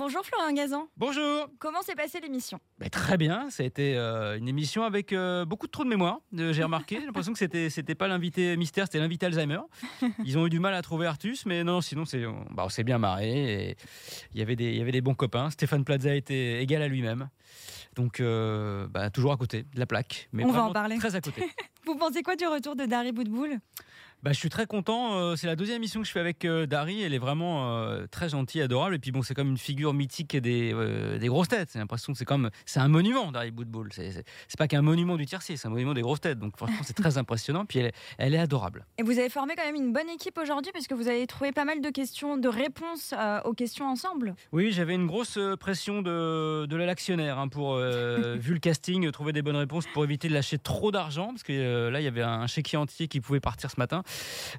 Bonjour Florian Gazan. Bonjour. Comment s'est passée l'émission? Ben, très bien, ça a été euh, une émission avec euh, beaucoup de trous de mémoire, euh, j'ai remarqué. J'ai l'impression que c'était, c'était pas l'invité mystère, c'était l'invité Alzheimer. Ils ont eu du mal à trouver Artus, mais non, sinon c'est, on, bah, on s'est bien marré. Il, y avait des, il y avait des bons copains. Stéphane Plaza était égal à lui-même. Donc, euh, bah, toujours à côté de la plaque. Mais On va en parler. Très à côté. Vous pensez quoi du retour de Dari Boudboul? Bah, je suis très content. euh, C'est la deuxième émission que je fais avec euh, Dari. Elle est vraiment euh, très gentille, adorable. Et puis bon, c'est comme une figure mythique des, euh, des grosses têtes. J'ai l'impression que c'est comme c'est un monument, Dari Boudboul. C'est pas qu'un monument du tiercé, c'est un monument des grosses têtes. Donc franchement, c'est très impressionnant. Puis elle est, elle est adorable. Et vous avez formé quand même une bonne équipe aujourd'hui parce que vous avez trouvé pas mal de questions, de réponses euh, aux questions ensemble. Oui, j'avais une grosse pression de, de l'actionnaire hein, pour, euh, vu le casting, trouver des bonnes réponses pour éviter de lâcher trop d'argent, parce que là, il y avait un chéquier entier qui pouvait partir ce matin.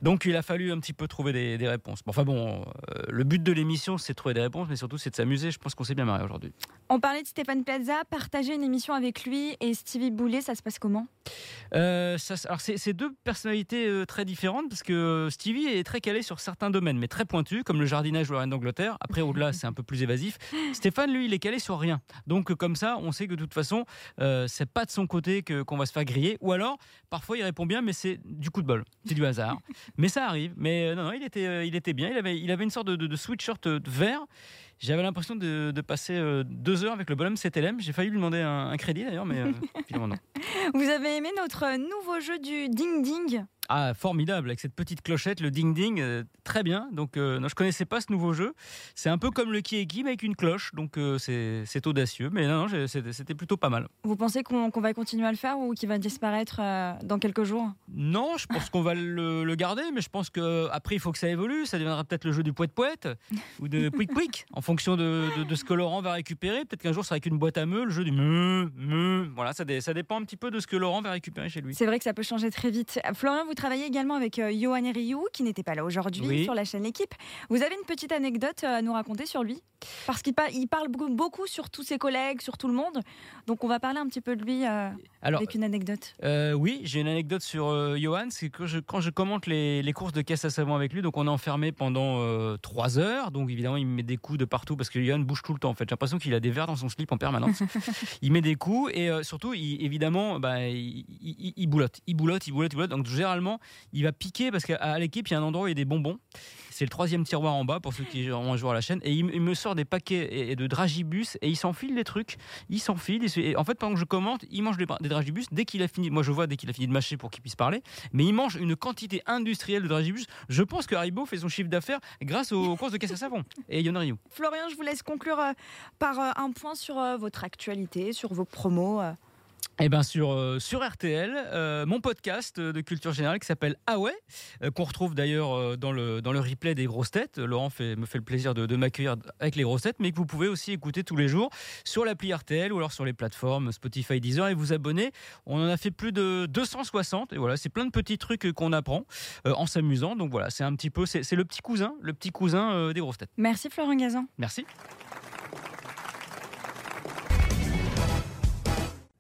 Donc, il a fallu un petit peu trouver des, des réponses. Bon, enfin bon, euh, le but de l'émission, c'est de trouver des réponses, mais surtout, c'est de s'amuser. Je pense qu'on s'est bien marré aujourd'hui. On parlait de Stéphane Plaza, partager une émission avec lui et Stevie Boulet, ça se passe comment? Euh, ça, alors c'est deux personnalités euh, très différentes parce que Stevie est très calé sur certains domaines, mais très pointu, comme le jardinage ou la reine d'Angleterre. Après, au-delà, c'est un peu plus évasif. Stéphane, lui, il est calé sur rien. Donc, comme ça, on sait que de toute façon, euh, c'est pas de son côté que qu'on va se faire griller. Ou alors, parfois, il répond bien, mais c'est du coup de bol, c'est du hasard. Mais ça arrive. Mais euh, non, non, il était, euh, il était bien. Il avait, il avait une sorte de, de, de sweatshirt euh, vert. J'avais l'impression de, de passer deux heures avec le bonhomme CTLM. J'ai failli lui demander un, un crédit d'ailleurs, mais euh, finalement non. Vous avez aimé notre nouveau jeu du Ding Ding? Ah, formidable, avec cette petite clochette, le ding-ding, euh, très bien. Donc, euh, non, je connaissais pas ce nouveau jeu. C'est un peu comme le qui est qui, mais avec une cloche. Donc, euh, c'est audacieux. Mais non, non, c'était plutôt pas mal. Vous pensez qu'on va continuer à le faire ou qu'il va disparaître euh, dans quelques jours? Non, je pense qu'on va le, le garder, mais je pense que après il faut que ça évolue. Ça deviendra peut-être le jeu du poète poète ou de pouic pouic, en fonction de, de- de ce que Laurent va récupérer. Peut-être qu'un jour, ça sera avec une boîte à meux, le jeu du me, me. Voilà, ça, dé- ça dépend un petit peu de ce que Laurent va récupérer chez lui. C'est vrai que ça peut changer très vite. Florian, vous travaillez également avec euh, Johan Rioux, qui n'était pas là aujourd'hui Oui. sur la chaîne L'équipe. Vous avez une petite anecdote euh, à nous raconter sur lui? Parce qu'il pa- il parle beaucoup- beaucoup sur tous ses collègues, sur tout le monde. Donc on va parler un petit peu de lui euh, Alors, avec une anecdote. Euh, oui, j'ai une anecdote sur Johan. C'est que je, quand je commente les, les courses de caisse à savon avec lui, donc on est enfermé pendant trois heures. Donc évidemment, il me met des coups de partout parce que Johan bouge tout le temps. En fait, j'ai l'impression qu'il a des verres dans son slip en permanence. il met des coups et surtout, il- évidemment, bah, il, il- il boulotte, il boulotte, il boulotte, il boulotte. Donc généralement, il va piquer parce qu'à l'équipe, il y a un endroit où il y a des bonbons. C'est le troisième tiroir en bas pour ceux qui ont un jour à la chaîne. Et il, me- sort des paquets et- de dragibus et il s'enfile des trucs. Il s'enfile. il se- et en fait, pendant que je commente, il mange des, dragibus. Dès qu'il a fini, moi je vois dès qu'il a fini de mâcher pour qu'il puisse parler, mais il mange une quantité industrielle de dragibus. Je pense que Haribo fait son chiffre d'affaires grâce aux courses de caisse à savon. Et Yon. Florian, je vous laisse conclure euh, par euh, un point sur euh, votre actualité, sur vos promos. Et bien sur, euh, sur RTL, euh, mon podcast de culture générale qui s'appelle Ah ouais, euh, qu'on retrouve d'ailleurs dans, le, dans le replay des grosses têtes. Laurent fait, me fait le plaisir de, de m'accueillir avec les grosses têtes, mais que vous pouvez aussi écouter tous les jours sur l'appli RTL ou alors sur les plateformes Spotify, Deezer et vous abonner. On en a fait plus de 260 et voilà, c'est plein de petits trucs qu'on apprend en s'amusant. Donc voilà, c'est un petit peu, c'est le petit cousin, le petit cousin des grosses têtes. Merci Florian Gazan. Merci.